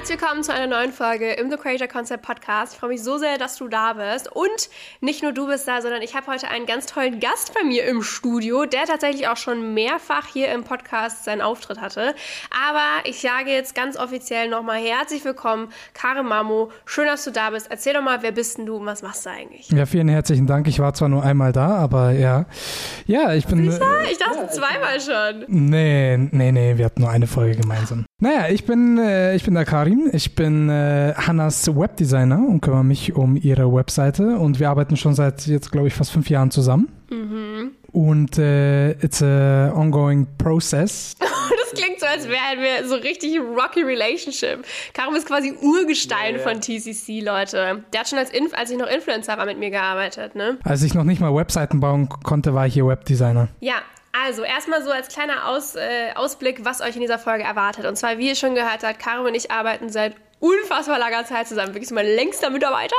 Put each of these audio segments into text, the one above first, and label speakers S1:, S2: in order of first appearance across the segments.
S1: Herzlich willkommen zu einer neuen Folge im The Creator Concept Podcast. Ich freue mich so sehr, dass du da bist. Und nicht nur du bist da, sondern ich habe heute einen ganz tollen Gast bei mir im Studio, der tatsächlich auch schon mehrfach hier im Podcast seinen Auftritt hatte. Aber ich sage jetzt ganz offiziell nochmal herzlich willkommen, Kare Mamo. Schön, dass du da bist. Erzähl doch mal, wer bist denn du und was machst du eigentlich?
S2: Ja, vielen herzlichen Dank. Ich war zwar nur einmal da, aber ja. Ja, ich bin.
S1: Sicher? Ich dachte ja, zweimal schon.
S2: Nee, nee, nee, wir hatten nur eine Folge gemeinsam. Naja, ich bin, äh, ich bin der Karim. Ich bin äh, Hannas Webdesigner und kümmere mich um ihre Webseite. Und wir arbeiten schon seit jetzt, glaube ich, fast fünf Jahren zusammen. Mhm. Und äh, it's a ongoing process.
S1: das klingt so, als wären wir so richtig rocky Relationship. Karim ist quasi Urgestein ja. von TCC, Leute. Der hat schon als, Inf als ich noch Influencer war, mit mir gearbeitet, ne?
S2: Als ich noch nicht mal Webseiten bauen konnte, war ich hier Webdesigner.
S1: Ja, also, erstmal so als kleiner Aus, äh, Ausblick, was euch in dieser Folge erwartet. Und zwar, wie ihr schon gehört habt, Caro und ich arbeiten seit unfassbar langer Zeit zusammen. Wirklich mein längster Mitarbeiter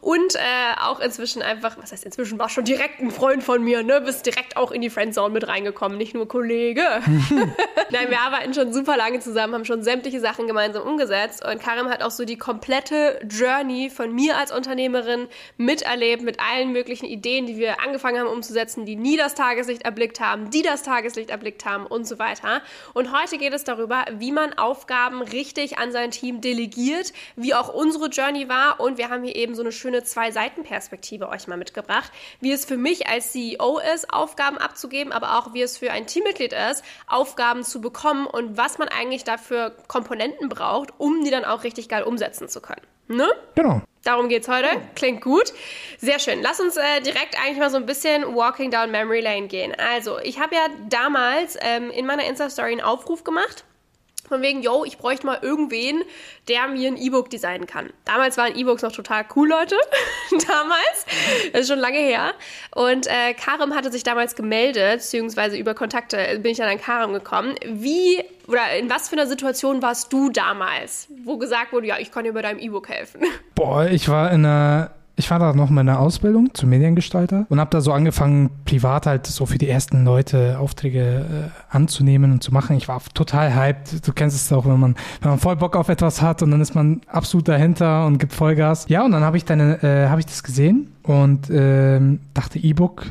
S1: und äh, auch inzwischen einfach, was heißt inzwischen, war schon direkt ein Freund von mir, ne? Bist direkt auch in die Friendzone mit reingekommen, nicht nur Kollege. Nein, wir arbeiten schon super lange zusammen, haben schon sämtliche Sachen gemeinsam umgesetzt und Karim hat auch so die komplette Journey von mir als Unternehmerin miterlebt mit allen möglichen Ideen, die wir angefangen haben umzusetzen, die nie das Tageslicht erblickt haben, die das Tageslicht erblickt haben und so weiter. Und heute geht es darüber, wie man Aufgaben richtig an sein Team delegiert reflektiert, wie auch unsere Journey war. Und wir haben hier eben so eine schöne Zwei-Seiten-Perspektive euch mal mitgebracht, wie es für mich als CEO ist, Aufgaben abzugeben, aber auch wie es für ein Teammitglied ist, Aufgaben zu bekommen und was man eigentlich dafür Komponenten braucht, um die dann auch richtig geil umsetzen zu können. Ne?
S2: Genau.
S1: Darum geht's heute. Klingt gut. Sehr schön. Lass uns äh, direkt eigentlich mal so ein bisschen Walking Down Memory Lane gehen. Also, ich habe ja damals ähm, in meiner Insta-Story einen Aufruf gemacht von wegen, yo, ich bräuchte mal irgendwen, der mir ein E-Book designen kann. Damals waren E-Books noch total cool, Leute. damals. Das ist schon lange her. Und äh, Karim hatte sich damals gemeldet, beziehungsweise über Kontakte bin ich dann an Karim gekommen. Wie oder in was für einer Situation warst du damals, wo gesagt wurde, ja, ich kann dir bei deinem E-Book helfen?
S2: Boah, ich war in einer ich war da noch in meiner Ausbildung zum Mediengestalter und habe da so angefangen, privat halt so für die ersten Leute Aufträge äh, anzunehmen und zu machen. Ich war total hyped. Du kennst es auch, wenn man, wenn man voll Bock auf etwas hat und dann ist man absolut dahinter und gibt Vollgas. Ja, und dann habe ich dann, äh, habe ich das gesehen und äh, dachte E-Book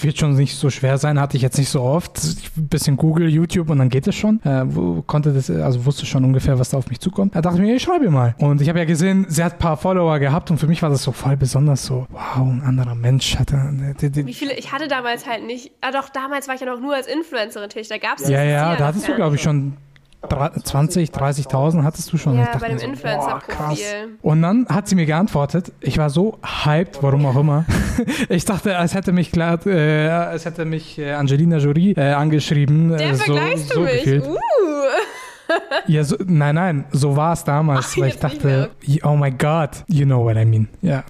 S2: wird schon nicht so schwer sein, hatte ich jetzt nicht so oft. Ein bisschen Google, YouTube und dann geht es schon. Äh, konnte das, also wusste schon ungefähr, was da auf mich zukommt. Da dachte ich mir, ich schreibe mal. Und ich habe ja gesehen, sie hat ein paar Follower gehabt und für mich war das so voll besonders so, wow, ein anderer Mensch hatte.
S1: Wie viele, ich hatte damals halt nicht, ah doch, damals war ich ja noch nur als Influencerin tätig, da gab es
S2: Ja, ja, da hattest du, glaube ich, schon 20, 30.000 hattest du schon.
S1: Ja, bei dem so, Influencer-Profil.
S2: Und dann hat sie mir geantwortet. Ich war so hyped, warum auch immer. ich dachte, es hätte mich klar, äh, es hätte mich äh, Angelina Jolie äh, angeschrieben.
S1: Der äh, so, vergleichst so du mich. Uh
S2: ja, so, nein, nein, so war es damals, Ach, weil ich dachte, oh my God, you know what I mean. Ja.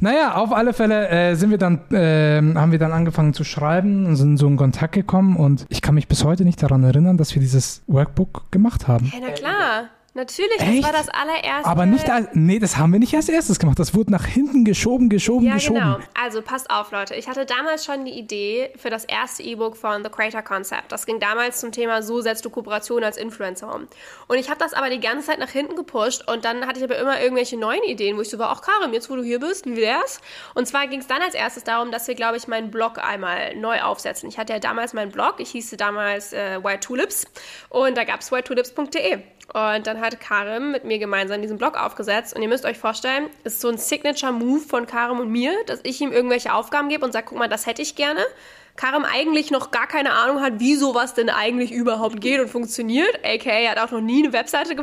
S2: Naja, auf alle Fälle äh, sind wir dann, äh, haben wir dann angefangen zu schreiben und sind so in Kontakt gekommen und ich kann mich bis heute nicht daran erinnern, dass wir dieses Workbook gemacht haben.
S1: Ja, na klar. Natürlich, Echt? das war das allererste.
S2: Aber nicht, als, nee, das haben wir nicht als erstes gemacht. Das wurde nach hinten geschoben, geschoben, ja, geschoben. Ja, genau.
S1: Also passt auf, Leute. Ich hatte damals schon die Idee für das erste E-Book von The Creator Concept. Das ging damals zum Thema, so setzt du Kooperation als Influencer um. Und ich habe das aber die ganze Zeit nach hinten gepusht und dann hatte ich aber immer irgendwelche neuen Ideen, wo ich so war, ach Karim, jetzt wo du hier bist, wie wär's? Und zwar ging es dann als erstes darum, dass wir, glaube ich, meinen Blog einmal neu aufsetzen. Ich hatte ja damals meinen Blog, ich hieß damals äh, White Tulips und da gab es whitetulips.de. Und dann hat Karim mit mir gemeinsam diesen Blog aufgesetzt. Und ihr müsst euch vorstellen, ist so ein Signature-Move von Karim und mir, dass ich ihm irgendwelche Aufgaben gebe und sage, guck mal, das hätte ich gerne. Karim eigentlich noch gar keine Ahnung hat, wie sowas denn eigentlich überhaupt geht und funktioniert. AK hat auch noch nie eine Webseite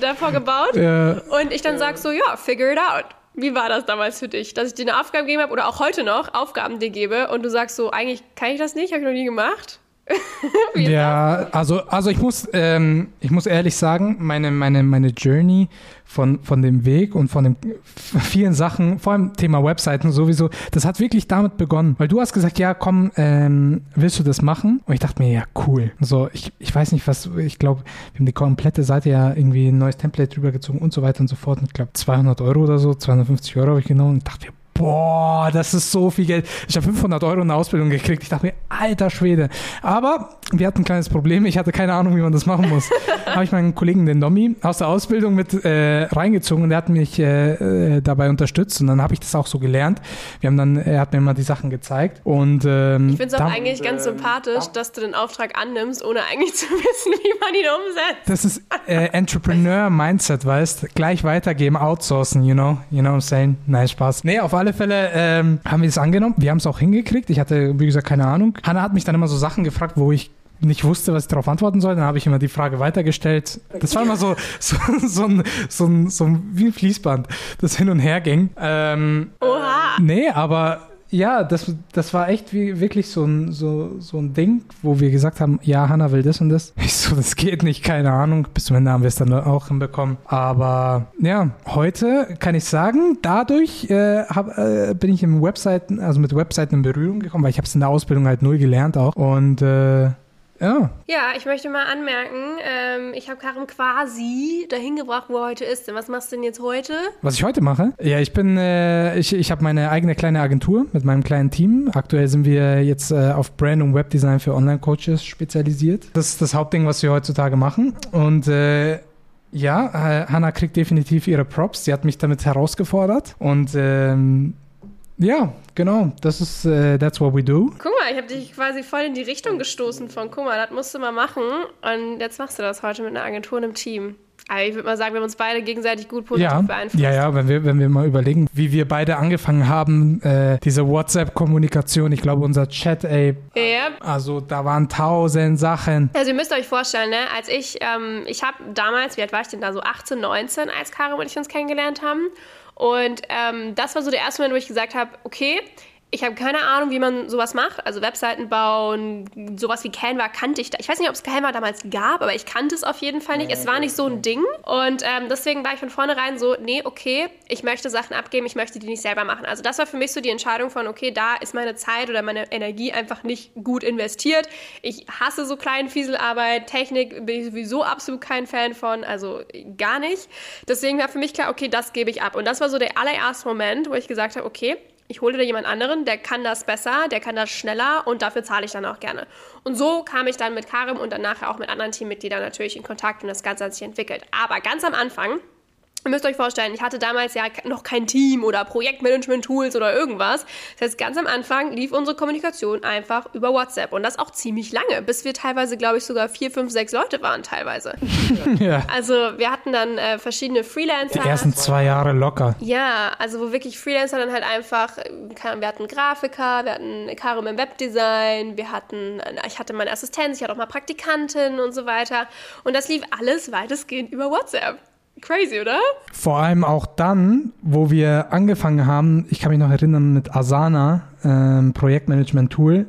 S1: davor gebaut. Ja. Und ich dann sage so, ja, figure it out. Wie war das damals für dich, dass ich dir eine Aufgabe gegeben habe oder auch heute noch Aufgaben dir gebe und du sagst so, eigentlich kann ich das nicht, habe ich noch nie gemacht?
S2: ja, also, also ich muss, ähm, ich muss ehrlich sagen, meine, meine, meine Journey von, von dem Weg und von den vielen Sachen, vor allem Thema Webseiten sowieso, das hat wirklich damit begonnen. Weil du hast gesagt, ja, komm, ähm, willst du das machen? Und ich dachte mir, ja, cool. So, ich, ich weiß nicht, was, ich glaube, wir haben die komplette Seite ja irgendwie ein neues Template drüber gezogen und so weiter und so fort. Und ich glaube, 200 Euro oder so, 250 Euro habe ich genommen und dachte mir, boah, das ist so viel Geld. Ich habe 500 Euro in der Ausbildung gekriegt. Ich dachte mir, alter Schwede. Aber wir hatten ein kleines Problem. Ich hatte keine Ahnung, wie man das machen muss. habe ich meinen Kollegen, den Domi, aus der Ausbildung mit äh, reingezogen und der hat mich äh, äh, dabei unterstützt und dann habe ich das auch so gelernt. Wir haben dann, er hat mir mal die Sachen gezeigt und ähm,
S1: ich finde es auch eigentlich ganz sympathisch, dass du den Auftrag annimmst, ohne eigentlich zu wissen, wie man ihn umsetzt.
S2: Das ist äh, Entrepreneur-Mindset, weißt? Gleich weitergeben, outsourcen, you know, you know what I'm saying? Nein, Spaß. Nee, auf alle alle Fälle ähm, haben wir es angenommen. Wir haben es auch hingekriegt. Ich hatte, wie gesagt, keine Ahnung. Hanna hat mich dann immer so Sachen gefragt, wo ich nicht wusste, was ich darauf antworten soll, dann habe ich immer die Frage weitergestellt. Das war immer so, so, so, ein, so, ein, so ein, wie ein Fließband, das hin und her ging. Ähm,
S1: Oha!
S2: Nee, aber ja, das, das war echt wie, wirklich so ein, so, so ein Ding, wo wir gesagt haben, ja, Hanna will das und das. Ich so, das geht nicht, keine Ahnung. Bis zum Ende haben wir es dann auch hinbekommen. Aber ja, heute kann ich sagen, dadurch äh, hab, äh, bin ich im Webseiten, also mit Webseiten in Berührung gekommen, weil ich habe es in der Ausbildung halt null gelernt auch. Und äh, ja.
S1: Ja, ich möchte mal anmerken, ähm, ich habe Karim quasi dahin gebracht, wo er heute ist. Was machst du denn jetzt heute?
S2: Was ich heute mache? Ja, ich bin, äh, ich, ich habe meine eigene kleine Agentur mit meinem kleinen Team. Aktuell sind wir jetzt äh, auf Brand und Webdesign für Online-Coaches spezialisiert. Das ist das Hauptding, was wir heutzutage machen. Und äh, ja, äh, Hannah kriegt definitiv ihre Props. Sie hat mich damit herausgefordert. Und ähm, ja, genau. Das ist, uh, that's what we do.
S1: Guck mal, ich habe dich quasi voll in die Richtung gestoßen von, guck mal, das musst du mal machen. Und jetzt machst du das heute mit einer Agentur und einem Team. Aber ich würde mal sagen, wir haben uns beide gegenseitig gut positiv
S2: ja,
S1: beeinflusst.
S2: Ja, ja, wenn wir, wenn wir mal überlegen, wie wir beide angefangen haben, äh, diese WhatsApp-Kommunikation, ich glaube, unser Chat, ey.
S1: Ja.
S2: Also da waren tausend Sachen.
S1: Also ihr müsst euch vorstellen, ne, als ich, ähm, ich habe damals, wie alt war ich denn da, so 18, 19, als Karin und ich uns kennengelernt haben. Und ähm, das war so der erste Moment, wo ich gesagt habe, okay, ich habe keine Ahnung, wie man sowas macht. Also Webseiten bauen, sowas wie Canva kannte ich da. Ich weiß nicht, ob es Canva damals gab, aber ich kannte es auf jeden Fall nicht. Es war nicht so ein Ding. Und ähm, deswegen war ich von vornherein so, nee, okay, ich möchte Sachen abgeben, ich möchte die nicht selber machen. Also das war für mich so die Entscheidung von, okay, da ist meine Zeit oder meine Energie einfach nicht gut investiert. Ich hasse so kleinen Fieselarbeit, Technik bin ich sowieso absolut kein Fan von, also gar nicht. Deswegen war für mich klar, okay, das gebe ich ab. Und das war so der allererste Moment, wo ich gesagt habe, okay, ich hole dir jemand anderen, der kann das besser, der kann das schneller und dafür zahle ich dann auch gerne. Und so kam ich dann mit Karim und dann nachher auch mit anderen Teammitgliedern natürlich in Kontakt und das Ganze hat sich entwickelt. Aber ganz am Anfang Ihr müsst euch vorstellen, ich hatte damals ja noch kein Team oder Projektmanagement-Tools oder irgendwas. Das heißt, ganz am Anfang lief unsere Kommunikation einfach über WhatsApp und das auch ziemlich lange, bis wir teilweise, glaube ich, sogar vier, fünf, sechs Leute waren teilweise. ja. Also wir hatten dann äh, verschiedene Freelancer.
S2: Die ersten zwei Jahre locker.
S1: Ja, also wo wirklich Freelancer dann halt einfach, äh, wir hatten Grafiker, wir hatten Karim im Webdesign, wir hatten, äh, ich hatte meine Assistenz, ich hatte auch mal Praktikantin und so weiter. Und das lief alles weitestgehend über WhatsApp. Crazy, oder?
S2: Vor allem auch dann, wo wir angefangen haben, ich kann mich noch erinnern mit Asana, ähm, Projektmanagement-Tool,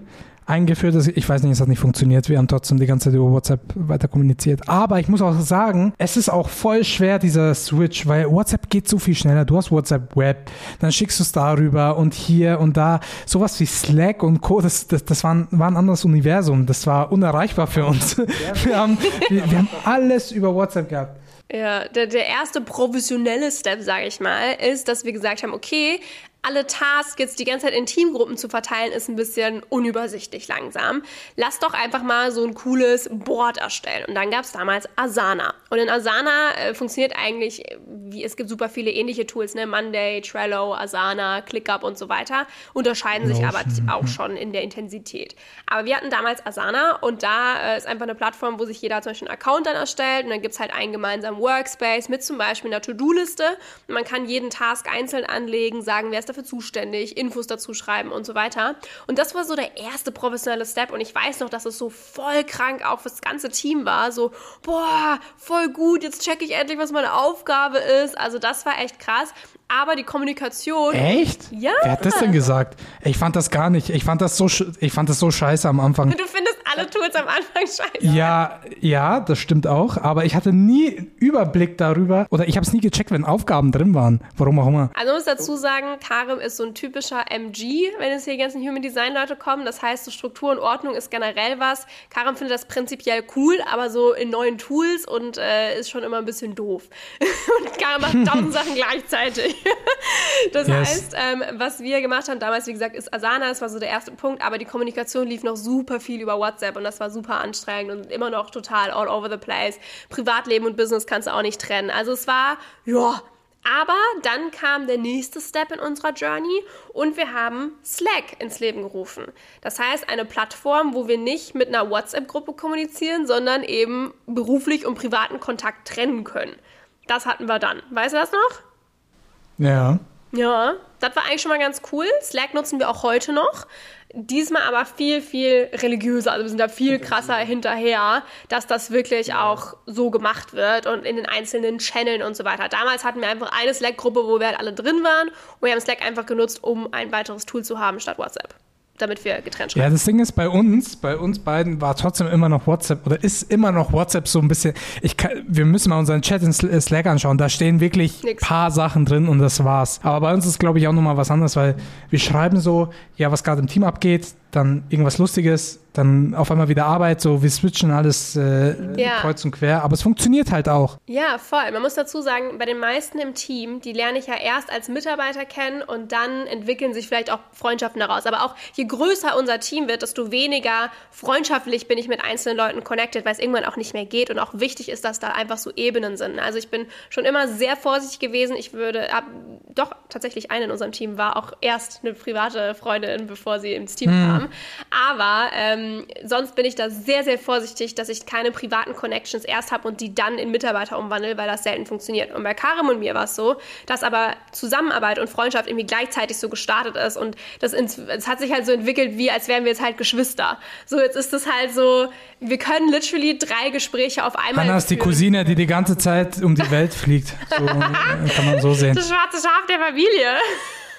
S2: eingeführt. ist. Ich weiß nicht, es hat nicht funktioniert. Wir haben trotzdem die ganze Zeit über WhatsApp weiter kommuniziert. Aber ich muss auch sagen, es ist auch voll schwer, dieser Switch, weil WhatsApp geht so viel schneller. Du hast WhatsApp Web, dann schickst du es darüber und hier und da. Sowas wie Slack und Co., das, das, das war, ein, war ein anderes Universum. Das war unerreichbar für uns. Wir haben, wir, wir haben alles über WhatsApp gehabt.
S1: Ja, der, der erste professionelle Step, sage ich mal, ist, dass wir gesagt haben, okay, alle Tasks jetzt die ganze Zeit in Teamgruppen zu verteilen, ist ein bisschen unübersichtlich langsam. Lass doch einfach mal so ein cooles Board erstellen. Und dann gab es damals Asana. Und in Asana äh, funktioniert eigentlich, wie es gibt super viele ähnliche Tools, ne? Monday, Trello, Asana, ClickUp und so weiter, unterscheiden sich aber auch schon in der Intensität. Aber wir hatten damals Asana und da äh, ist einfach eine Plattform, wo sich jeder zum Beispiel einen Account dann erstellt und dann gibt es halt einen gemeinsamen Workspace mit zum Beispiel einer To-Do-Liste. Man kann jeden Task einzeln anlegen, sagen, wer ist dafür zuständig, Infos dazu schreiben und so weiter. Und das war so der erste professionelle Step und ich weiß noch, dass es so voll krank auch fürs ganze Team war. So, boah, voll gut, jetzt checke ich endlich, was meine Aufgabe ist. Also das war echt krass. Aber die Kommunikation.
S2: Echt?
S1: Ja.
S2: Wer hat das denn gesagt? Ich fand das gar nicht. Ich fand das so, ich fand das so scheiße am Anfang.
S1: Du findest alle Tools am Anfang scheiße.
S2: Ja, ja, das stimmt auch. Aber ich hatte nie einen Überblick darüber oder ich habe es nie gecheckt, wenn Aufgaben drin waren. Warum auch immer.
S1: Also man muss dazu sagen, Karim ist so ein typischer MG, wenn es hier die ganzen Human Design Leute kommen. Das heißt, so Struktur und Ordnung ist generell was. Karim findet das prinzipiell cool, aber so in neuen Tools und äh, ist schon immer ein bisschen doof. und Karim macht tausend Sachen gleichzeitig. das yes. heißt, ähm, was wir gemacht haben damals, wie gesagt, ist Asana, das war so der erste Punkt, aber die Kommunikation lief noch super viel über WhatsApp und das war super anstrengend und immer noch total all over the place. Privatleben und Business kannst du auch nicht trennen. Also es war, ja, aber dann kam der nächste Step in unserer Journey und wir haben Slack ins Leben gerufen. Das heißt, eine Plattform, wo wir nicht mit einer WhatsApp-Gruppe kommunizieren, sondern eben beruflich und privaten Kontakt trennen können. Das hatten wir dann. Weißt du das noch?
S2: Ja.
S1: Ja, das war eigentlich schon mal ganz cool. Slack nutzen wir auch heute noch. Diesmal aber viel, viel religiöser. Also wir sind da viel krasser hinterher, dass das wirklich auch so gemacht wird und in den einzelnen Channeln und so weiter. Damals hatten wir einfach eine Slack-Gruppe, wo wir halt alle drin waren und wir haben Slack einfach genutzt, um ein weiteres Tool zu haben statt WhatsApp damit wir getrennt schreiben.
S2: Ja, das Ding ist bei uns, bei uns beiden war trotzdem immer noch WhatsApp oder ist immer noch WhatsApp so ein bisschen. Ich kann, wir müssen mal unseren Chat in Slack anschauen. Da stehen wirklich ein paar Sachen drin und das war's. Aber bei uns ist, glaube ich, auch nochmal was anderes, weil wir schreiben so, ja, was gerade im Team abgeht, dann irgendwas Lustiges, dann auf einmal wieder Arbeit, so wir switchen alles äh, ja. kreuz und quer, aber es funktioniert halt auch.
S1: Ja, voll. Man muss dazu sagen, bei den meisten im Team, die lerne ich ja erst als Mitarbeiter kennen und dann entwickeln sich vielleicht auch Freundschaften daraus. Aber auch je größer unser Team wird, desto weniger freundschaftlich bin ich mit einzelnen Leuten connected, weil es irgendwann auch nicht mehr geht und auch wichtig ist, dass da einfach so Ebenen sind. Also ich bin schon immer sehr vorsichtig gewesen. Ich würde, ab, doch tatsächlich eine in unserem Team war auch erst eine private Freundin, bevor sie ins Team hm. Kam. Aber ähm, sonst bin ich da sehr, sehr vorsichtig, dass ich keine privaten Connections erst habe und die dann in Mitarbeiter umwandle, weil das selten funktioniert. Und bei Karim und mir war es so, dass aber Zusammenarbeit und Freundschaft irgendwie gleichzeitig so gestartet ist und das es hat sich halt so entwickelt, wie als wären wir jetzt halt Geschwister. So, jetzt ist es halt so, wir können literally drei Gespräche auf einmal.
S2: Hanna ist die Cousine, die die ganze Zeit um die Welt fliegt. So kann man so sehen.
S1: Das schwarze Schaf der Familie.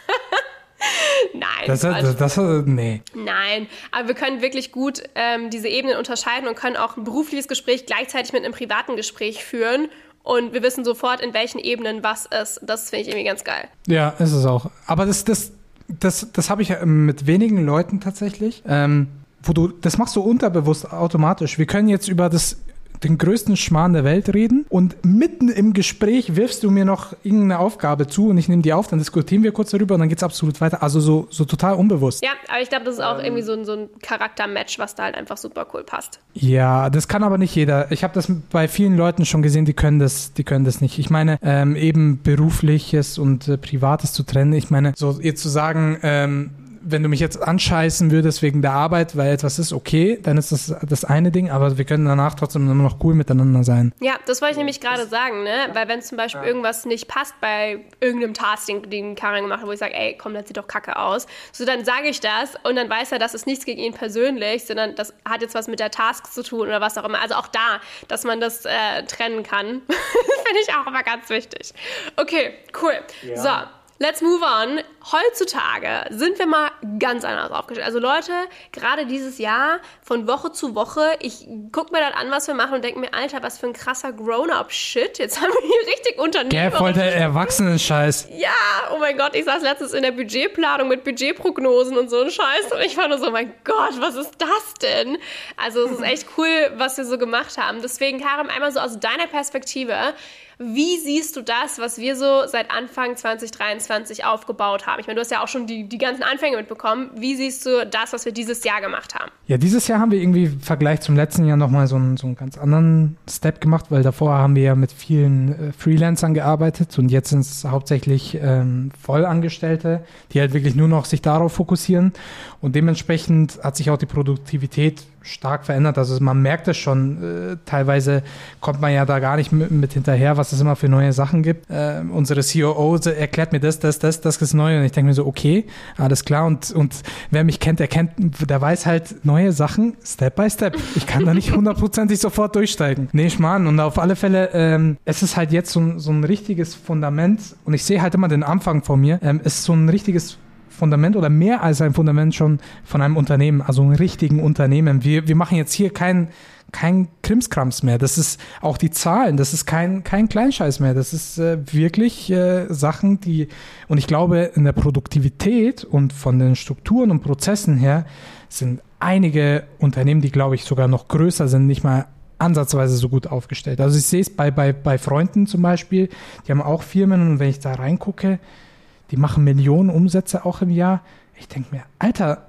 S1: Nein.
S2: Das, das, das, nee.
S1: Nein, aber wir können wirklich gut ähm, diese Ebenen unterscheiden und können auch ein berufliches Gespräch gleichzeitig mit einem privaten Gespräch führen. Und wir wissen sofort, in welchen Ebenen was ist. Das finde ich irgendwie ganz geil.
S2: Ja, ist es auch. Aber das, das, das, das habe ich ja mit wenigen Leuten tatsächlich. Ähm, wo du, das machst du unterbewusst automatisch. Wir können jetzt über das den größten Schmarrn der Welt reden und mitten im Gespräch wirfst du mir noch irgendeine Aufgabe zu und ich nehme die auf, dann diskutieren wir kurz darüber und dann geht es absolut weiter. Also so, so total unbewusst.
S1: Ja, aber ich glaube, das ist auch ähm, irgendwie so ein, so ein Charaktermatch, was da halt einfach super cool passt.
S2: Ja, das kann aber nicht jeder. Ich habe das bei vielen Leuten schon gesehen, die können das, die können das nicht. Ich meine, ähm, eben berufliches und äh, privates zu trennen. Ich meine, so ihr zu sagen, ähm, wenn du mich jetzt anscheißen würdest wegen der Arbeit, weil etwas ist, okay, dann ist das das eine Ding, aber wir können danach trotzdem immer noch cool miteinander sein.
S1: Ja, das wollte ich nämlich gerade sagen, ne? Weil wenn zum Beispiel ja. irgendwas nicht passt bei irgendeinem Task, den, den Karin gemacht hat, wo ich sage, ey, komm, das sieht doch kacke aus, so dann sage ich das und dann weiß er, das ist nichts gegen ihn persönlich, sondern das hat jetzt was mit der Task zu tun oder was auch immer. Also auch da, dass man das äh, trennen kann, finde ich auch immer ganz wichtig. Okay, cool. Ja. So. Let's move on. Heutzutage sind wir mal ganz anders aufgestellt. Also Leute, gerade dieses Jahr von Woche zu Woche, ich gucke mir dann an, was wir machen und denke mir, Alter, was für ein krasser Grown-up-Shit. Jetzt haben wir hier richtig Unternehmen.
S2: Gell, voll der Erwachsenen-Scheiß.
S1: Ja, oh mein Gott, ich saß letztens in der Budgetplanung mit Budgetprognosen und so ein Scheiß und ich war nur so, mein Gott, was ist das denn? Also es ist echt cool, was wir so gemacht haben. Deswegen, Karim, einmal so aus deiner Perspektive, wie siehst du das, was wir so seit Anfang 2023 aufgebaut haben? Ich meine, du hast ja auch schon die, die ganzen Anfänge mitbekommen. Wie siehst du das, was wir dieses Jahr gemacht haben?
S2: Ja, dieses Jahr haben wir irgendwie im Vergleich zum letzten Jahr nochmal so einen, so einen ganz anderen Step gemacht, weil davor haben wir ja mit vielen äh, Freelancern gearbeitet und jetzt sind es hauptsächlich ähm, Vollangestellte, die halt wirklich nur noch sich darauf fokussieren. Und dementsprechend hat sich auch die Produktivität stark verändert. Also man merkt es schon, äh, teilweise kommt man ja da gar nicht mit, mit, hinterher, was es immer für neue Sachen gibt. Äh, unsere COO erklärt mir das, das, das, das ist neu und ich denke mir so, okay, alles klar. Und, und wer mich kennt, der kennt, der weiß halt neue Sachen Step by Step. Ich kann da nicht hundertprozentig sofort durchsteigen. Nee, Schmarrn. Und auf alle Fälle, ähm, es ist halt jetzt so, so ein richtiges Fundament und ich sehe halt immer den Anfang vor mir. Ähm, es ist so ein richtiges Fundament oder mehr als ein Fundament schon von einem Unternehmen, also einem richtigen Unternehmen. Wir, wir machen jetzt hier kein, kein Krimskrams mehr. Das ist auch die Zahlen, das ist kein, kein Kleinscheiß mehr. Das ist äh, wirklich äh, Sachen, die, und ich glaube, in der Produktivität und von den Strukturen und Prozessen her sind einige Unternehmen, die, glaube ich, sogar noch größer sind, nicht mal ansatzweise so gut aufgestellt. Also ich sehe es bei, bei, bei Freunden zum Beispiel, die haben auch Firmen und wenn ich da reingucke, die machen Millionen Umsätze auch im Jahr. Ich denke mir, Alter,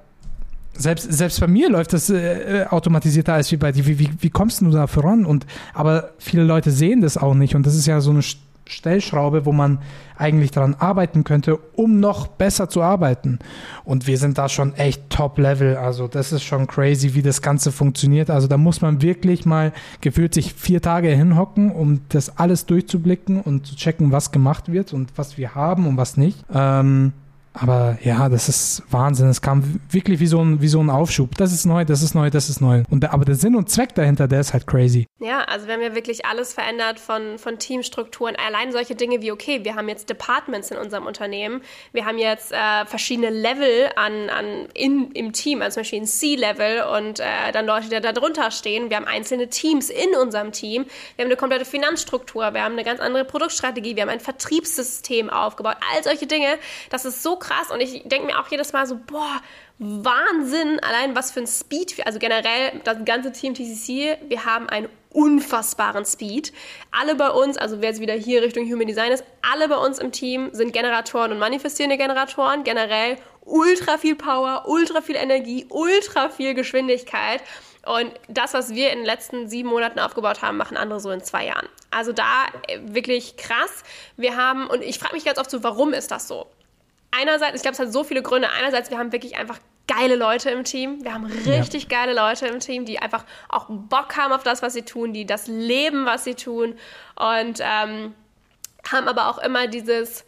S2: selbst, selbst bei mir läuft das äh, automatisierter als wie bei dir. Wie, wie, wie kommst du da voran? Und, aber viele Leute sehen das auch nicht und das ist ja so eine Stellschraube, wo man eigentlich daran arbeiten könnte, um noch besser zu arbeiten. Und wir sind da schon echt top-level. Also das ist schon crazy, wie das Ganze funktioniert. Also da muss man wirklich mal gefühlt sich vier Tage hinhocken, um das alles durchzublicken und zu checken, was gemacht wird und was wir haben und was nicht. Ähm, aber ja, das ist Wahnsinn. Es kam wirklich wie so ein, wie so ein Aufschub. Das ist neu, das ist neu, das ist neu. Und der, aber der Sinn und Zweck dahinter, der ist halt crazy.
S1: Ja, also wir haben ja wirklich alles verändert von, von Teamstrukturen. Allein solche Dinge wie, okay, wir haben jetzt Departments in unserem Unternehmen. Wir haben jetzt äh, verschiedene Level an, an in, im Team, also zum Beispiel ein C-Level und äh, dann Leute, die da drunter stehen. Wir haben einzelne Teams in unserem Team. Wir haben eine komplette Finanzstruktur. Wir haben eine ganz andere Produktstrategie. Wir haben ein Vertriebssystem aufgebaut. All solche Dinge. Das ist so krass und ich denke mir auch jedes Mal so, boah, Wahnsinn, allein was für ein Speed, also generell das ganze Team TCC, wir haben einen unfassbaren Speed. Alle bei uns, also wer jetzt wieder hier Richtung Human Design ist, alle bei uns im Team sind Generatoren und manifestierende Generatoren, generell ultra viel Power, ultra viel Energie, ultra viel Geschwindigkeit. Und das, was wir in den letzten sieben Monaten aufgebaut haben, machen andere so in zwei Jahren. Also da äh, wirklich krass. Wir haben, und ich frage mich ganz oft so, warum ist das so? Einerseits, ich glaube, es hat so viele Gründe. Einerseits, wir haben wirklich einfach geile Leute im Team. Wir haben richtig ja. geile Leute im Team, die einfach auch Bock haben auf das, was sie tun, die das leben, was sie tun und ähm, haben aber auch immer dieses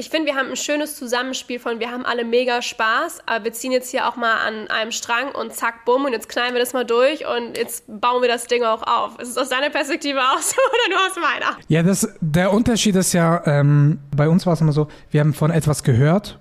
S1: ich finde, wir haben ein schönes Zusammenspiel von, wir haben alle mega Spaß, aber wir ziehen jetzt hier auch mal an einem Strang und zack, bumm, und jetzt knallen wir das mal durch und jetzt bauen wir das Ding auch auf. Ist es aus deiner Perspektive auch so oder nur aus meiner?
S2: Ja, das, der Unterschied ist ja, ähm, bei uns war es immer so, wir haben von etwas gehört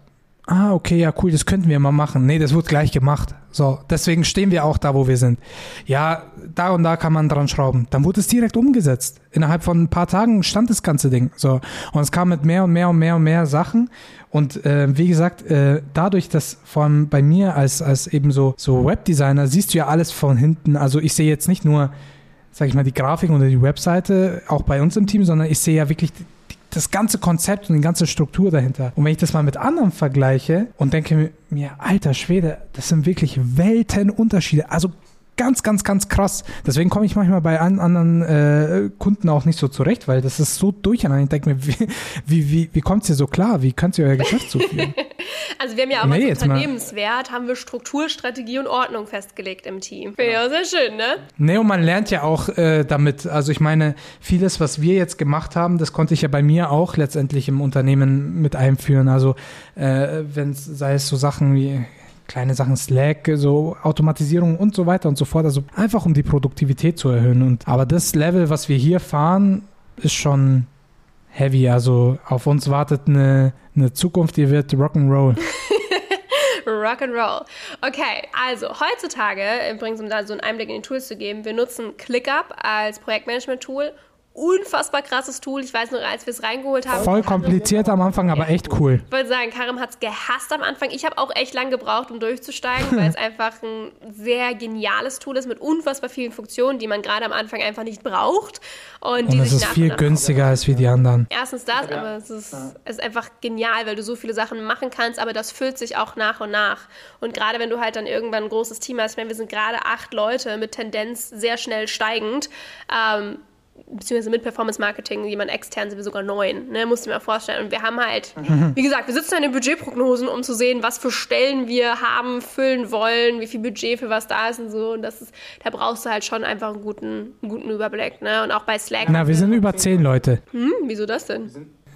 S2: ah, okay, ja, cool, das könnten wir mal machen. Nee, das wird gleich gemacht. So, deswegen stehen wir auch da, wo wir sind. Ja, da und da kann man dran schrauben. Dann wurde es direkt umgesetzt. Innerhalb von ein paar Tagen stand das ganze Ding. So, und es kam mit mehr und mehr und mehr und mehr Sachen. Und äh, wie gesagt, äh, dadurch, dass vor allem bei mir als, als eben so, so Webdesigner siehst du ja alles von hinten. Also ich sehe jetzt nicht nur, sag ich mal, die Grafik oder die Webseite, auch bei uns im Team, sondern ich sehe ja wirklich das ganze Konzept und die ganze Struktur dahinter. Und wenn ich das mal mit anderen vergleiche und denke mir, alter Schwede, das sind wirklich Weltenunterschiede. Also ganz, ganz, ganz krass. Deswegen komme ich manchmal bei anderen äh, Kunden auch nicht so zurecht, weil das ist so durcheinander. Ich denke mir, wie, wie, wie, wie kommt es dir so klar? Wie könnt ihr euer Geschäft so führen?
S1: also wir haben ja auch nee, als Unternehmenswert, haben wir Struktur, Strategie und Ordnung festgelegt im Team. Finde ich auch sehr schön, ne?
S2: Nee, und man lernt ja auch äh, damit. Also ich meine, vieles, was wir jetzt gemacht haben, das konnte ich ja bei mir auch letztendlich im Unternehmen mit einführen. Also äh, wenn es, sei es so Sachen wie kleine Sachen, Slack, so Automatisierung und so weiter und so fort. Also einfach um die Produktivität zu erhöhen. Und, aber das Level, was wir hier fahren, ist schon heavy. Also auf uns wartet eine, eine Zukunft, die wird Rock'n'Roll.
S1: Rock'n'Roll. Okay, also heutzutage, übrigens, um da so einen Einblick in die Tools zu geben, wir nutzen ClickUp als Projektmanagement-Tool unfassbar krasses Tool. Ich weiß noch, als wir es reingeholt haben.
S2: Voll kompliziert am Anfang, aber echt cool.
S1: Ich wollte sagen, Karim hat es gehasst am Anfang. Ich habe auch echt lang gebraucht, um durchzusteigen, weil es einfach ein sehr geniales Tool ist mit unfassbar vielen Funktionen, die man gerade am Anfang einfach nicht braucht. Und,
S2: und es ist viel günstiger als wie die anderen.
S1: Erstens das, aber es ist, es ist einfach genial, weil du so viele Sachen machen kannst, aber das füllt sich auch nach und nach. Und gerade wenn du halt dann irgendwann ein großes Team hast, ich meine, wir sind gerade acht Leute mit Tendenz sehr schnell steigend, ähm, beziehungsweise mit Performance Marketing, jemand extern sind wir sogar neun, ne, musst du mir vorstellen. Und wir haben halt, mhm. wie gesagt, wir sitzen an den Budgetprognosen, um zu sehen, was für Stellen wir haben, füllen wollen, wie viel Budget für was da ist und so. Und das ist, da brauchst du halt schon einfach einen guten, einen guten Überblick, ne? Und auch bei Slack.
S2: Na, wir sind über zehn Leute.
S1: Hm, wieso das denn?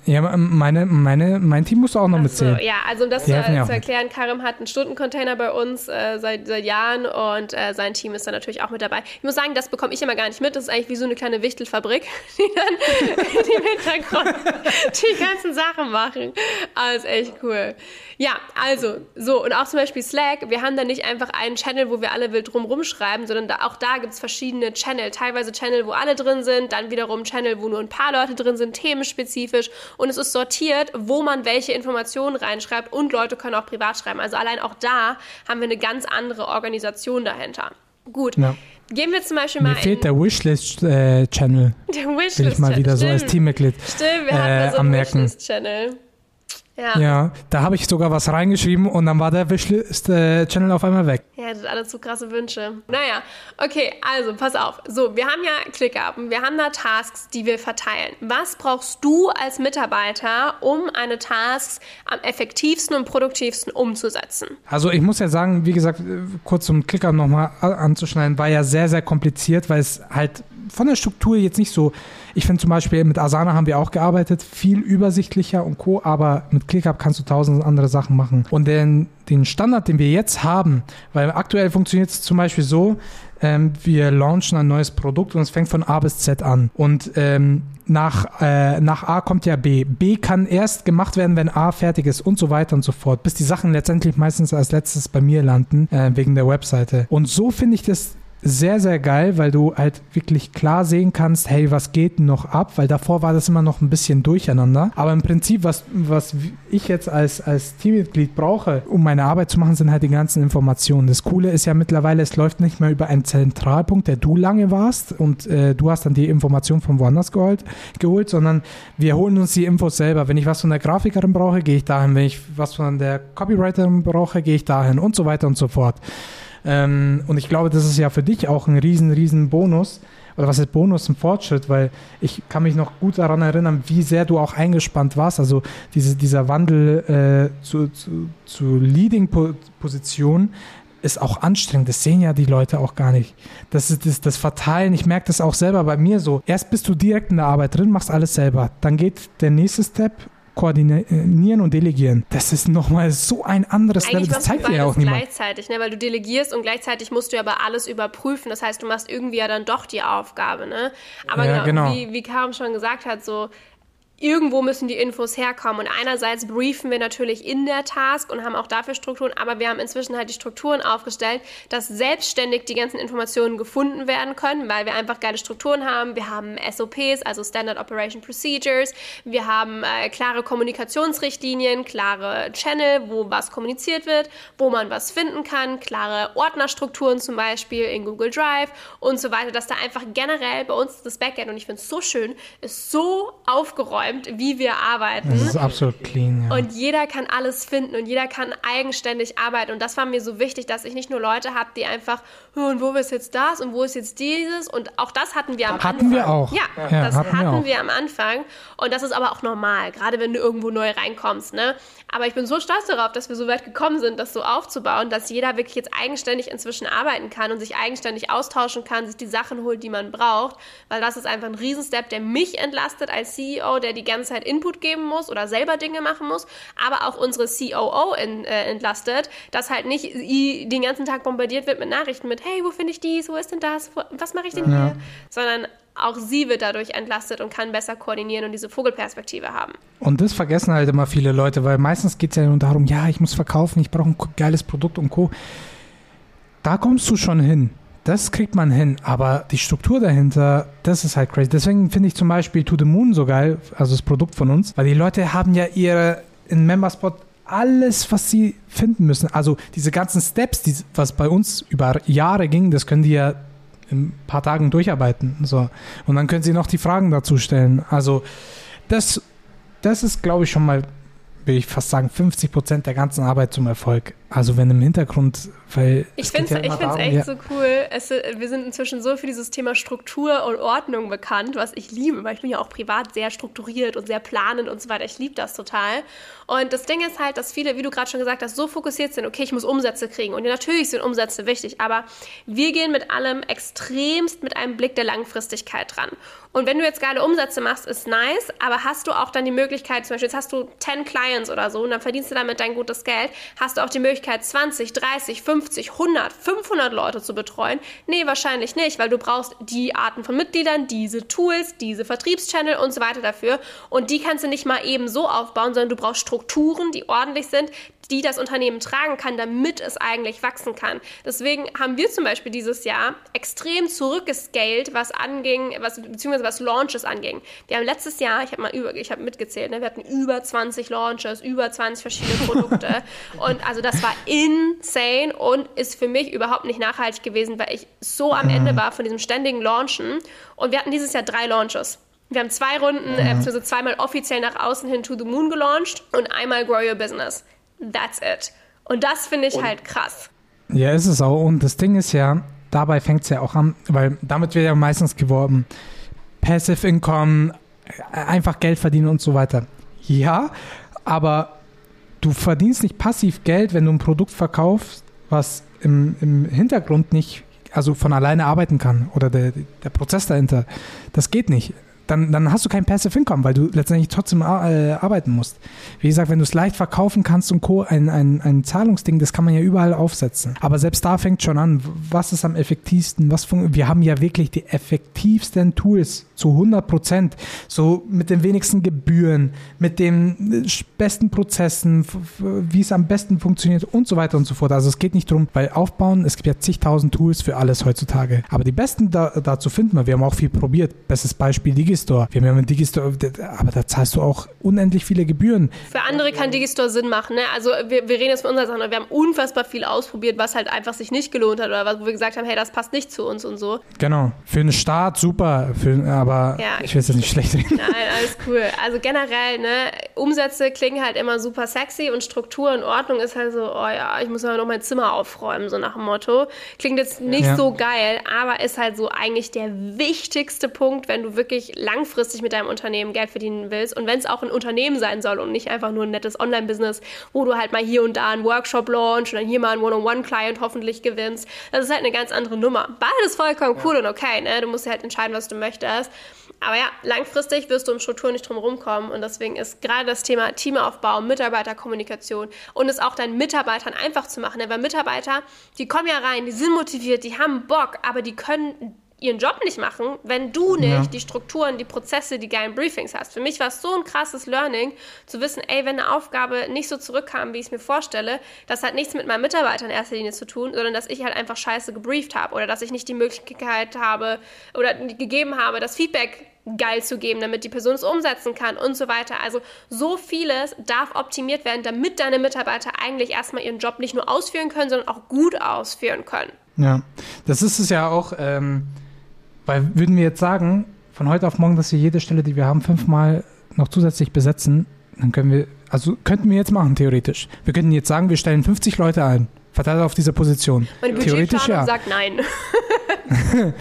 S2: Ja, meine, meine, mein Team musst du auch noch
S1: Ach so,
S2: mitzählen.
S1: ja, also um das zu, äh, zu erklären, Karim hat einen Stundencontainer bei uns äh, seit, seit Jahren und äh, sein Team ist da natürlich auch mit dabei. Ich muss sagen, das bekomme ich immer gar nicht mit. Das ist eigentlich wie so eine kleine Wichtelfabrik, die dann die im Hintergrund die ganzen Sachen machen. Aber ist echt cool. Ja, also, so, und auch zum Beispiel Slack, wir haben da nicht einfach einen Channel, wo wir alle wild drum rumschreiben, sondern da, auch da gibt es verschiedene Channel. Teilweise Channel, wo alle drin sind, dann wiederum Channel, wo nur ein paar Leute drin sind, themenspezifisch. Und es ist sortiert, wo man welche Informationen reinschreibt und Leute können auch privat schreiben. Also allein auch da haben wir eine ganz andere Organisation dahinter. Gut.
S2: Ja.
S1: Gehen wir zum Beispiel mal
S2: Mir fehlt der Wishlist-Channel.
S1: der
S2: Will
S1: Wishlist.
S2: ich mal wieder so als
S1: Stimmt.
S2: Teammitglied.
S1: Stimmt, wir hatten
S2: äh,
S1: da so einen. Wishlist-Channel. Ja.
S2: Ja, da habe ich sogar was reingeschrieben und dann war der Wishlist-Channel auf einmal weg.
S1: Ja, das sind alle zu krasse Wünsche. Naja, okay, also pass auf. So, wir haben ja ClickUp und wir haben da Tasks, die wir verteilen. Was brauchst du als Mitarbeiter, um eine Task am effektivsten und produktivsten umzusetzen?
S2: Also ich muss ja sagen, wie gesagt, äh, kurz um Clicker nochmal anzuschneiden, war ja sehr, sehr kompliziert, weil es halt von der Struktur jetzt nicht so, ich finde zum Beispiel mit Asana haben wir auch gearbeitet, viel übersichtlicher und Co., aber mit ClickUp kannst du tausend andere Sachen machen. Und den, den Standard, den wir jetzt haben, weil aktuell funktioniert es zum Beispiel so, ähm, wir launchen ein neues Produkt und es fängt von A bis Z an. Und ähm, nach, äh, nach A kommt ja B. B kann erst gemacht werden, wenn A fertig ist und so weiter und so fort, bis die Sachen letztendlich meistens als letztes bei mir landen, äh, wegen der Webseite. Und so finde ich das sehr, sehr geil, weil du halt wirklich klar sehen kannst, hey, was geht noch ab? Weil davor war das immer noch ein bisschen durcheinander. Aber im Prinzip, was, was ich jetzt als, als Teammitglied brauche, um meine Arbeit zu machen, sind halt die ganzen Informationen. Das Coole ist ja mittlerweile, es läuft nicht mehr über einen Zentralpunkt, der du lange warst und äh, du hast dann die Information von woanders geholt, geholt, sondern wir holen uns die Infos selber. Wenn ich was von der Grafikerin brauche, gehe ich dahin. Wenn ich was von der Copywriterin brauche, gehe ich dahin und so weiter und so fort. Ähm, und ich glaube, das ist ja für dich auch ein riesen, riesen Bonus. Oder was ist Bonus, ein Fortschritt, weil ich kann mich noch gut daran erinnern, wie sehr du auch eingespannt warst. Also diese, dieser Wandel äh, zu, zu, zu Leading-Position ist auch anstrengend. Das sehen ja die Leute auch gar nicht. Das ist das, das Verteilen. Ich merke das auch selber bei mir so. Erst bist du direkt in der Arbeit drin, machst alles selber. Dann geht der nächste Step, koordinieren und delegieren. Das ist nochmal so ein anderes Level. Das zeigt dir ja auch niemand.
S1: gleichzeitig, ne? weil du delegierst und gleichzeitig musst du aber alles überprüfen. Das heißt, du machst irgendwie ja dann doch die Aufgabe. Ne? Aber
S2: Ja,
S1: genau,
S2: genau.
S1: Wie, wie Karim schon gesagt hat, so irgendwo müssen die Infos herkommen. Und einerseits briefen wir natürlich in der Task und haben auch dafür Strukturen, aber wir haben inzwischen halt die Strukturen aufgestellt, dass selbstständig die ganzen Informationen gefunden werden können, weil wir einfach geile Strukturen haben. Wir haben SOPs, also Standard Operation Procedures. Wir haben äh, klare Kommunikationsrichtlinien, klare Channel, wo was kommuniziert wird, wo man was finden kann, klare Ordnerstrukturen zum Beispiel in Google Drive und so weiter, dass da einfach generell bei uns das Backend, und ich finde es so schön, ist so aufgeräumt, wie wir arbeiten.
S2: Das ist absolut clean, ja.
S1: Und jeder kann alles finden und jeder kann eigenständig arbeiten. Und das war mir so wichtig, dass ich nicht nur Leute habe, die einfach, "Hm, und wo ist jetzt das und wo ist jetzt dieses? Und auch das hatten wir am
S2: Hatten
S1: Anfang.
S2: wir auch.
S1: Ja,
S2: Ja,
S1: das
S2: hatten wir
S1: hatten wir am Anfang. Und das ist aber auch normal, gerade wenn du irgendwo neu reinkommst. Ne? Aber ich bin so stolz darauf, dass wir so weit gekommen sind, das so aufzubauen, dass jeder wirklich jetzt eigenständig inzwischen arbeiten kann und sich eigenständig austauschen kann, sich die Sachen holt, die man braucht. Weil das ist einfach ein Riesenstep, der mich entlastet als CEO, der die ganze Zeit Input geben muss oder selber Dinge machen muss, aber auch unsere COO in, äh, entlastet, dass halt nicht den ganzen Tag bombardiert wird mit Nachrichten mit, hey, wo finde ich dies, wo ist denn das, was mache ich denn
S2: Ja.
S1: hier? Sondern auch sie wird dadurch entlastet und kann besser koordinieren und diese Vogelperspektive haben.
S2: Und das vergessen halt immer viele Leute, weil meistens geht es ja nur darum, ja, ich muss verkaufen, ich brauche ein geiles Produkt und Co. Da kommst du schon hin. Das kriegt man hin, aber die Struktur dahinter, das ist halt crazy. Deswegen finde ich zum Beispiel To The Moon so geil, also das Produkt von uns, weil die Leute haben ja ihre in Memberspot alles, was sie finden müssen. Also diese ganzen Steps, die, was bei uns über Jahre ging, das können die ja in ein paar Tagen durcharbeiten. So. Und dann können sie noch die Fragen dazu stellen. Also das, das ist, glaube ich, schon mal, will ich fast sagen, 50 Prozent der ganzen Arbeit zum Erfolg. Also wenn im Hintergrund, weil
S1: ich finde es ja echt ja. so cool. Es, wir sind inzwischen so für dieses Thema Struktur und Ordnung bekannt, was ich liebe, weil ich bin ja auch privat sehr strukturiert und sehr planend und so weiter. Ich liebe das total. Und das Ding ist halt, dass viele, wie du gerade schon gesagt hast, so fokussiert sind, okay, ich muss Umsätze kriegen. Und ja, natürlich sind Umsätze wichtig, aber wir gehen mit allem extremst mit einem Blick der Langfristigkeit dran. Und wenn du jetzt geile Umsätze machst, ist nice, aber hast du auch dann die Möglichkeit, zum Beispiel jetzt hast du 10 Clients oder so und dann verdienst du damit dein gutes Geld, hast du auch die Möglichkeit 20, 30, 50, 100, 500 Leute zu betreuen? Nee, wahrscheinlich nicht, weil du brauchst die Arten von Mitgliedern, diese Tools, diese Vertriebschannel und so weiter dafür und die kannst du nicht mal eben so aufbauen, sondern du brauchst Strukturen, die ordentlich sind, die das Unternehmen tragen kann, damit es eigentlich wachsen kann. Deswegen haben wir zum Beispiel dieses Jahr extrem zurückgescaled, was anging, was, beziehungsweise was Launches anging. Wir haben letztes Jahr, ich habe mal über, ich habe mitgezählt, ne, wir hatten über 20 Launches, über 20 verschiedene Produkte. und also das war insane und ist für mich überhaupt nicht nachhaltig gewesen, weil ich so am Ende mhm. war von diesem ständigen Launchen. Und wir hatten dieses Jahr drei Launches. Wir haben zwei Runden, äh, also zweimal offiziell nach außen hin to the moon gelauncht und einmal Grow Your Business. That's it. Und das finde ich und halt krass.
S2: Ja, ist es auch. Und das Ding ist ja, dabei fängt es ja auch an, weil damit wird ja meistens geworben, Passive Income, einfach Geld verdienen und so weiter. Ja, aber du verdienst nicht passiv Geld, wenn du ein Produkt verkaufst, was im, im Hintergrund nicht, also von alleine arbeiten kann oder der, der Prozess dahinter. Das geht nicht dann, dann hast du kein Passive Income, weil du letztendlich trotzdem äh, arbeiten musst. Wie gesagt, wenn du es leicht verkaufen kannst und Co., ein, ein, ein Zahlungsding, das kann man ja überall aufsetzen. Aber selbst da fängt schon an, was ist am effektivsten? Was wir haben ja wirklich die effektivsten Tools zu 100 Prozent, so mit den wenigsten Gebühren, mit den äh, besten Prozessen, wie es am besten funktioniert und so weiter und so fort. Also es geht nicht darum, weil aufbauen, es gibt ja zigtausend Tools für alles heutzutage. Aber die besten da, dazu finden wir. Wir haben auch viel probiert. Bestes Beispiel Digistore. Wir haben einen Digistore, aber da zahlst du auch unendlich viele Gebühren.
S1: Für andere kann Digistore Sinn machen. Ne? Also wir, wir reden jetzt von unserer Sache. Wir haben unfassbar viel ausprobiert, was halt einfach sich nicht gelohnt hat oder was, wo wir gesagt haben, hey, das passt nicht zu uns und so.
S2: Genau. Für einen Start super, für, aber ja, ich will es jetzt nicht schlecht reden.
S1: Nein, alles cool. Also generell, ne, Umsätze klingen halt immer super sexy und Struktur und Ordnung ist halt so, oh ja, ich muss aber noch mein Zimmer aufräumen, so nach dem Motto. Klingt jetzt nicht ja. so geil, aber ist halt so eigentlich der wichtigste Punkt, wenn du wirklich langfristig mit deinem Unternehmen Geld verdienen willst und wenn es auch ein Unternehmen sein soll und nicht einfach nur ein nettes Online-Business, wo du halt mal hier und da einen Workshop launch und dann hier mal einen One-on-One-Client hoffentlich gewinnst. Das ist halt eine ganz andere Nummer. Beides vollkommen cool und okay, ne? Du musst halt entscheiden, was du möchtest. Aber ja, langfristig wirst du um Struktur nicht drum rumkommen und deswegen ist gerade das Thema Teamaufbau, Mitarbeiterkommunikation und es auch deinen Mitarbeitern einfach zu machen. Weil Mitarbeiter, die kommen ja rein, die sind motiviert, die haben Bock, aber die können ihren Job nicht machen, wenn du nicht ja. die Strukturen, die Prozesse, die geilen Briefings hast. Für mich war es so ein krasses Learning, zu wissen, ey, wenn eine Aufgabe nicht so zurückkam, wie ich es mir vorstelle, das hat nichts mit meinen Mitarbeitern in erster Linie zu tun, sondern dass ich halt einfach scheiße gebrieft habe oder dass ich nicht die Möglichkeit habe oder gegeben habe, das Feedback geil zu geben, damit die Person es umsetzen kann und so weiter. Also so vieles darf optimiert werden, damit deine Mitarbeiter eigentlich erstmal ihren Job nicht nur ausführen können, sondern auch gut ausführen können.
S2: Ja, das ist es ja auch. Ähm weil würden wir jetzt sagen, von heute auf morgen, dass wir jede Stelle, die wir haben, fünfmal noch zusätzlich besetzen, dann können wir, also könnten wir jetzt machen, theoretisch. Wir könnten jetzt sagen, wir stellen 50 Leute ein, verteilt auf dieser Position.
S1: Meine theoretisch ja. sagt nein.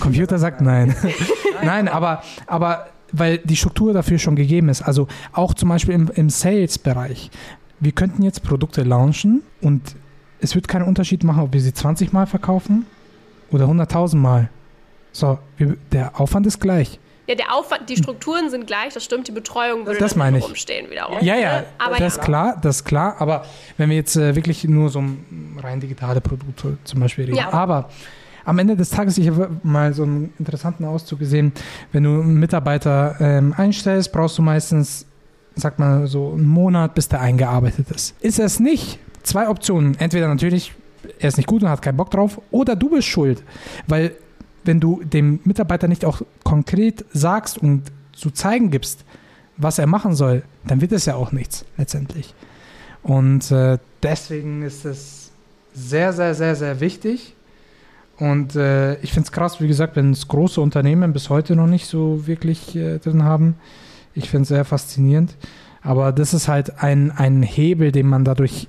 S2: Computer sagt nein. nein, aber, aber weil die Struktur dafür schon gegeben ist. Also auch zum Beispiel im, im Sales-Bereich. Wir könnten jetzt Produkte launchen und es wird keinen Unterschied machen, ob wir sie 20 Mal verkaufen oder 100.000 Mal. So, der Aufwand ist gleich.
S1: Ja, der Aufwand, die Strukturen sind gleich, das stimmt, die Betreuung würde
S2: das meine ich.
S1: rumstehen wiederum.
S2: Ja, ja, aber das ja. ist klar, das ist klar, aber wenn wir jetzt äh, wirklich nur so rein digitale Produkte zum Beispiel reden, ja. aber am Ende des Tages, ich habe mal so einen interessanten Auszug gesehen, wenn du einen Mitarbeiter ähm, einstellst, brauchst du meistens, sag mal so einen Monat, bis der eingearbeitet ist. Ist es nicht, zwei Optionen, entweder natürlich, er ist nicht gut und hat keinen Bock drauf, oder du bist schuld, weil wenn du dem Mitarbeiter nicht auch konkret sagst und zu zeigen gibst, was er machen soll, dann wird es ja auch nichts letztendlich. Und äh, deswegen ist es sehr, sehr, sehr, sehr wichtig. Und äh, ich finde es krass, wie gesagt, wenn es große Unternehmen bis heute noch nicht so wirklich äh, drin haben. Ich finde es sehr faszinierend. Aber das ist halt ein, ein Hebel, den man dadurch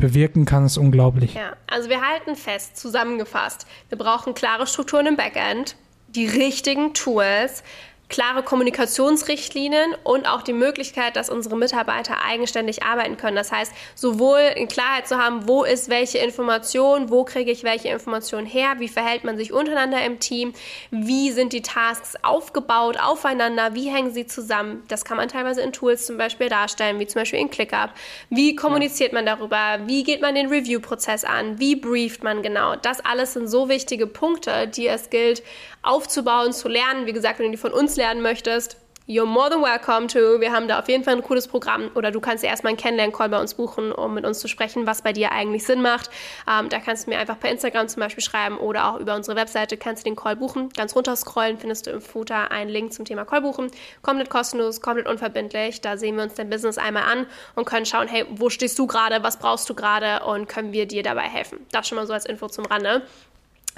S2: bewirken kann, ist unglaublich.
S1: Ja, also wir halten fest, zusammengefasst, wir brauchen klare Strukturen im Backend, die richtigen Tools, klare Kommunikationsrichtlinien und auch die Möglichkeit, dass unsere Mitarbeiter eigenständig arbeiten können. Das heißt, sowohl in Klarheit zu haben, wo ist welche Information, wo kriege ich welche Information her, wie verhält man sich untereinander im Team, wie sind die Tasks aufgebaut, aufeinander, wie hängen sie zusammen. Das kann man teilweise in Tools zum Beispiel darstellen, wie zum Beispiel in ClickUp. Wie kommuniziert man darüber? Wie geht man den Review-Prozess an? Wie brieft man genau? Das alles sind so wichtige Punkte, die es gilt aufzubauen, zu lernen. Wie gesagt, wenn du die von uns lernen möchtest, you're more than welcome to. Wir haben da auf jeden Fall ein cooles Programm oder du kannst dir erstmal einen Kennenlern-Call bei uns buchen, um mit uns zu sprechen, was bei dir eigentlich Sinn macht. Ähm, da kannst du mir einfach per Instagram zum Beispiel schreiben oder auch über unsere Webseite kannst du den Call buchen. Ganz runterscrollen findest du im Footer einen Link zum Thema Call buchen. Komplett kostenlos, komplett unverbindlich. Da sehen wir uns dein Business einmal an und können schauen, hey, wo stehst du gerade, was brauchst du gerade und können wir dir dabei helfen. Das schon mal so als Info zum Rande.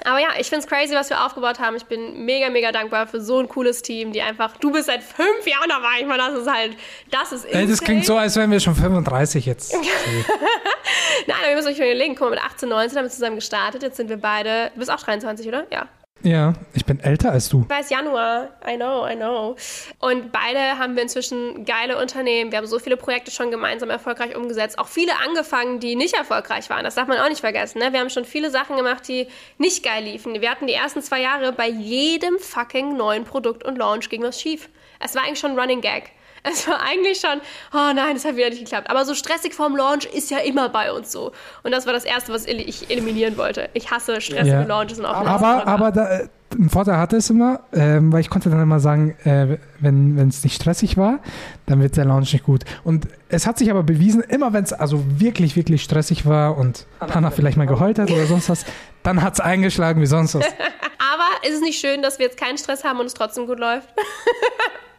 S1: Aber ja, ich finde es crazy, was wir aufgebaut haben. Ich bin mega, mega dankbar für so ein cooles Team, die einfach, du bist seit fünf Jahren dabei. Ich meine, das ist halt, das ist
S2: insane. Das klingt so, als wären wir schon 35 jetzt.
S1: Nein, aber wir müssen euch überlegen. Guck mal, mit 18, 19 haben wir zusammen gestartet. Jetzt sind wir beide, du bist auch 23, oder? Ja.
S2: Ja, ich bin älter als du.
S1: Ich weiß Januar. I know, I know. Und beide haben wir inzwischen geile Unternehmen. Wir haben so viele Projekte schon gemeinsam erfolgreich umgesetzt. Auch viele angefangen, die nicht erfolgreich waren. Das darf man auch nicht vergessen. Ne? Wir haben schon viele Sachen gemacht, die nicht geil liefen. Wir hatten die ersten zwei Jahre bei jedem fucking neuen Produkt und Launch ging was schief. Es war eigentlich schon ein Running Gag. Es war eigentlich schon, oh nein, das hat wieder nicht geklappt. Aber so stressig vorm Launch ist ja immer bei uns so. Und das war das Erste, was ich eliminieren wollte. Ich hasse stressige ja. Launches und
S2: auch Aber, aber da, äh, einen Vorteil hatte es immer, ähm, weil ich konnte dann immer sagen, äh, wenn es nicht stressig war, dann wird der Launch nicht gut. Und es hat sich aber bewiesen, immer wenn es also wirklich, wirklich stressig war und Hannah vielleicht mal geheult hat oder sonst was, dann hat es eingeschlagen wie sonst was.
S1: aber ist es nicht schön, dass wir jetzt keinen Stress haben und es trotzdem gut läuft?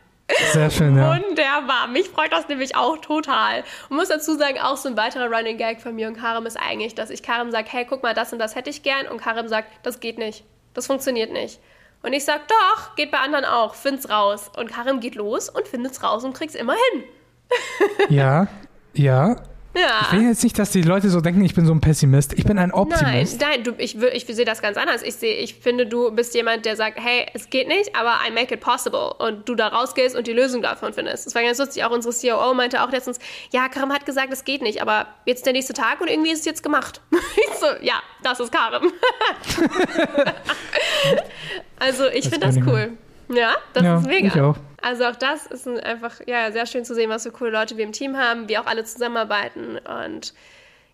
S2: Sehr schön, ja.
S1: Wunderbar. Mich freut das nämlich auch total. Und muss dazu sagen, auch so ein weiterer Running Gag von mir und Karim ist eigentlich, dass ich Karim sage, hey, guck mal, das und das hätte ich gern. Und Karim sagt, das geht nicht. Das funktioniert nicht. Und ich sage, doch, geht bei anderen auch. Find's raus. Und Karim geht los und findet's raus und kriegt's immer hin.
S2: ja, ja. Ja. Ich will jetzt nicht, dass die Leute so denken, ich bin so ein Pessimist. Ich bin ein Optimist.
S1: Nein, nein, du, ich, ich, sehe das ganz anders. Ich, seh, ich finde, du bist jemand, der sagt, hey, es geht nicht, aber I make it possible. Und du da rausgehst und die Lösung davon findest. Das war ganz lustig. Auch unsere COO meinte auch letztens, ja, Karim hat gesagt, es geht nicht, aber jetzt der nächste Tag und irgendwie ist es jetzt gemacht. ich so, ja, das ist Karim. also ich finde das cool. Ja, das ja, ist mega. Ich auch. Also auch das ist einfach ja, sehr schön zu sehen, was für coole Leute wir im Team haben, wie auch alle zusammenarbeiten. Und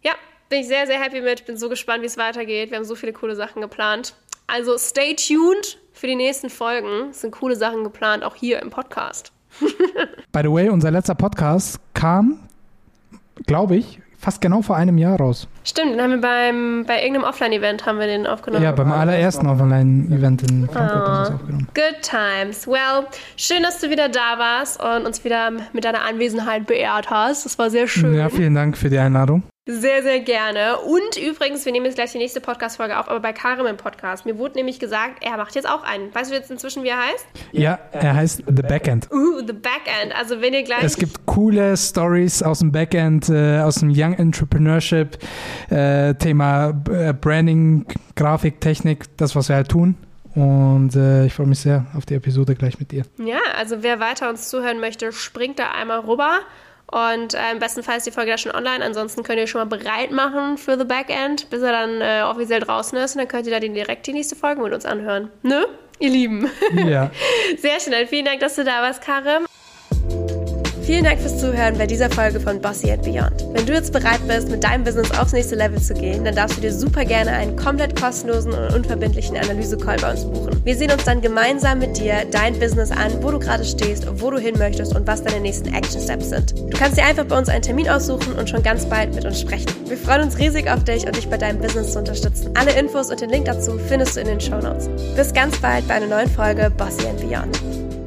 S1: ja, bin ich sehr, sehr happy mit. Bin so gespannt, wie es weitergeht. Wir haben so viele coole Sachen geplant. Also stay tuned für die nächsten Folgen. Es sind coole Sachen geplant, auch hier im Podcast.
S2: By the way, unser letzter Podcast kam, glaube ich, fast genau vor einem Jahr raus.
S1: Stimmt, den haben wir beim, bei irgendeinem Offline-Event haben wir den aufgenommen.
S2: Ja, beim allerersten Offline-Event in Frankfurt oh, haben wir aufgenommen.
S1: Good times. Well, schön, dass du wieder da warst und uns wieder mit deiner Anwesenheit beehrt hast. Das war sehr schön.
S2: Ja, vielen Dank für die Einladung.
S1: Sehr, sehr gerne. Und übrigens, wir nehmen jetzt gleich die nächste Podcast-Folge auf, aber bei Karim im Podcast. Mir wurde nämlich gesagt, er macht jetzt auch einen. Weißt du jetzt inzwischen, wie er heißt?
S2: Ja, er heißt The Backend.
S1: Uh, The Backend. Also wenn ihr gleich...
S2: Es gibt coole Stories aus dem Backend, äh, aus dem Young Entrepreneurship, äh, Thema äh, Branding, Grafik, Technik, das, was wir halt tun. Und äh, ich freue mich sehr auf die Episode gleich mit dir.
S1: Ja, also wer weiter uns zuhören möchte, springt da einmal rüber. Und äh, im besten Fall ist die Folge ja schon online. Ansonsten könnt ihr schon mal bereit machen für The Backend, bis er dann äh, offiziell draußen ist. Und dann könnt ihr da direkt die nächste Folge mit uns anhören. Ne? Ihr Lieben.
S2: Ja.
S1: Sehr schnell. Vielen Dank, dass du da warst, Karim. Vielen Dank fürs Zuhören bei dieser Folge von Bossy and Beyond. Wenn du jetzt bereit bist, mit deinem Business aufs nächste Level zu gehen, dann darfst du dir super gerne einen komplett kostenlosen und unverbindlichen Analyse-Call bei uns buchen. Wir sehen uns dann gemeinsam mit dir dein Business an, wo du gerade stehst, wo du hin möchtest und was deine nächsten Action Steps sind. Du kannst dir einfach bei uns einen Termin aussuchen und schon ganz bald mit uns sprechen. Wir freuen uns riesig auf dich und dich bei deinem Business zu unterstützen. Alle Infos und den Link dazu findest du in den Show Notes. Bis ganz bald bei einer neuen Folge Bossy and Beyond.